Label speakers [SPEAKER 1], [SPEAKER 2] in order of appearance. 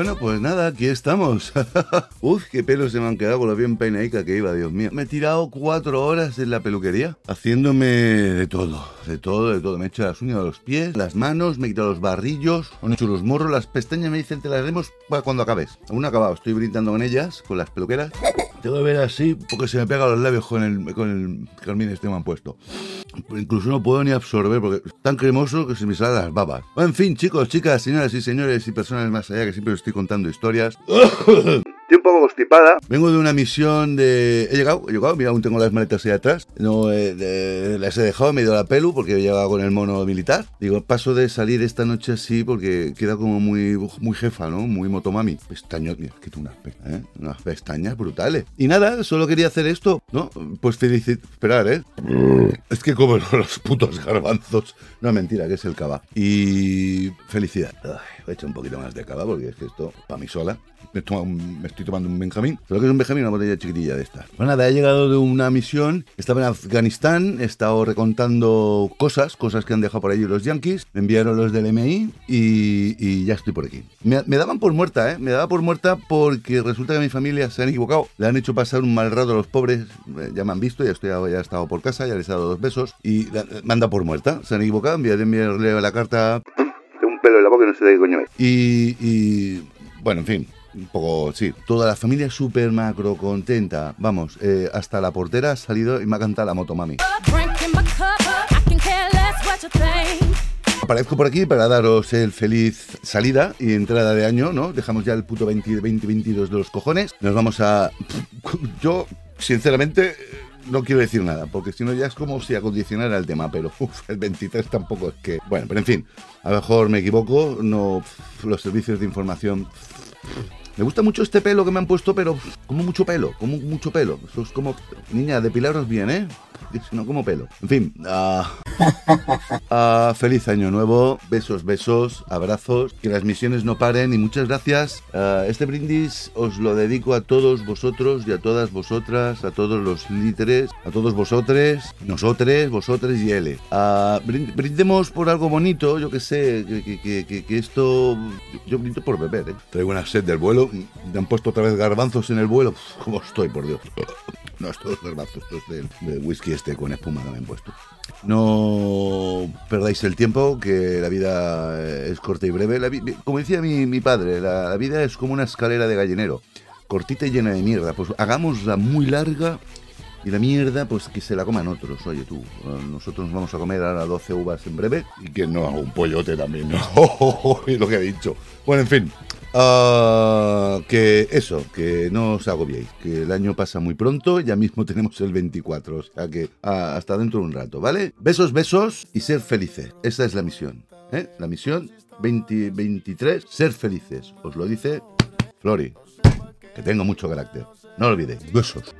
[SPEAKER 1] Bueno, pues nada, aquí estamos. Uf, qué pelos se me han quedado con lo bien peinaica que iba, Dios mío. Me he tirado cuatro horas en la peluquería haciéndome de todo, de todo, de todo. Me he hecho las uñas de los pies, las manos, me he quitado los barrillos, me he hecho los morros, las pestañas me dicen te las haremos cuando acabes. Aún acabado, estoy brindando con ellas, con las peluqueras. Tengo que ver así porque se me pegan los labios con el, con el carmín este me han puesto. Incluso no puedo ni absorber porque es tan cremoso que se me salen las babas. En fin, chicos, chicas, señoras y señores y personas más allá que siempre os estoy contando historias. Estoy un poco constipada. Vengo de una misión de... He llegado, he llegado, mira, aún tengo las maletas ahí atrás. No, eh, de- las he dejado, me he ido a la pelu porque he llegado con el mono militar. Digo, paso de salir esta noche así porque queda como muy, muy jefa, ¿no? Muy motomami. Pestañas, mira, que tú unas, pe- ¿eh? unas pestañas brutales. Y nada, solo quería hacer esto, ¿no? Pues felicitar, esperar, ¿eh? Es que como los putos garbanzos. No, mentira, que es el cava. Y felicidad. Ay, a echar un poquito más de cava porque es que esto, para mí sola. Me, estoy tomando un Benjamín. ¿Pero qué es un Benjamín? Una botella chiquitilla de estas. Bueno, nada, he llegado de una misión. Estaba en Afganistán. He estado recontando cosas, cosas que han dejado por allí los yankees. Me enviaron los del MI y, y ya estoy por aquí. Me, daban por muerta, ¿eh? Me daba por muerta porque resulta que mi familia se han equivocado. Le han hecho pasar un mal rato a los pobres. Eh, Ya me han visto, ya, estoy, ya he estado por casa, ya les he dado dos besos. Y me han dado por muerta. Se han equivocado. Enviaré enviarle la carta un pelo en la boca y no sé de qué coño es. Y, y, bueno, en fin, un poco, sí. Toda la familia súper macro contenta. Vamos, eh, hasta la portera ha salido y me ha cantado la motomami.
[SPEAKER 2] Drink in my cup, I can care less what you think.
[SPEAKER 1] Aparezco por aquí para daros el feliz salida y entrada de año, ¿no? Dejamos ya el puto 20 2022 de los cojones. Nos vamos a... Yo, sinceramente... No quiero decir nada, porque si no ya es como si acondicionara el tema, pero uf, el 23 tampoco es que... Bueno, pero en fin, a lo mejor me equivoco, no... Los servicios de información... Me gusta mucho este pelo que me han puesto, pero como mucho pelo, como mucho pelo. Eso es como... Niña, depilaros bien, ¿eh? No, como pelo. En fin, ah, Ah, feliz año nuevo, besos, besos, abrazos, que las misiones no paren y muchas gracias. Ah, este brindis os lo dedico a todos vosotros y a todas vosotras, a todos los líderes, a todos vosotros, nosotres, vosotros y él. Brin- brindemos por algo bonito, yo que sé, que, que- que- que- esto... Yo brindo por beber, ¿eh? Traigo una sed del vuelo, me han puesto otra vez garbanzos en el vuelo. Uf, ¿Cómo estoy, por Dios? No, estos garbanzos, estos del, del whisky este con espuma que me han puesto. No perdáis el tiempo, que la vida eh, es corta y breve. La como decía mi, mi padre, la, la vida es como una escalera de gallinero, cortita y llena de mierda. Pues hagámosla muy larga y la mierda, pues que se la coman otros. Oye tú, eh, nosotros nos vamos a comer ahora 12 uvas en breve y que no haga un pollote también, ¿no? Lo que he dicho. Bueno, en fin. ah, que eso, que no os agobiéis, que el año pasa muy pronto, ya mismo tenemos el 24, o sea que ah, hasta dentro de un rato, ¿vale? Besos, besos y ser felices, esa es la misión, ¿eh? La misión 2023, ser felices, os lo dice Flori, que tengo mucho carácter, no lo olvidéis, besos.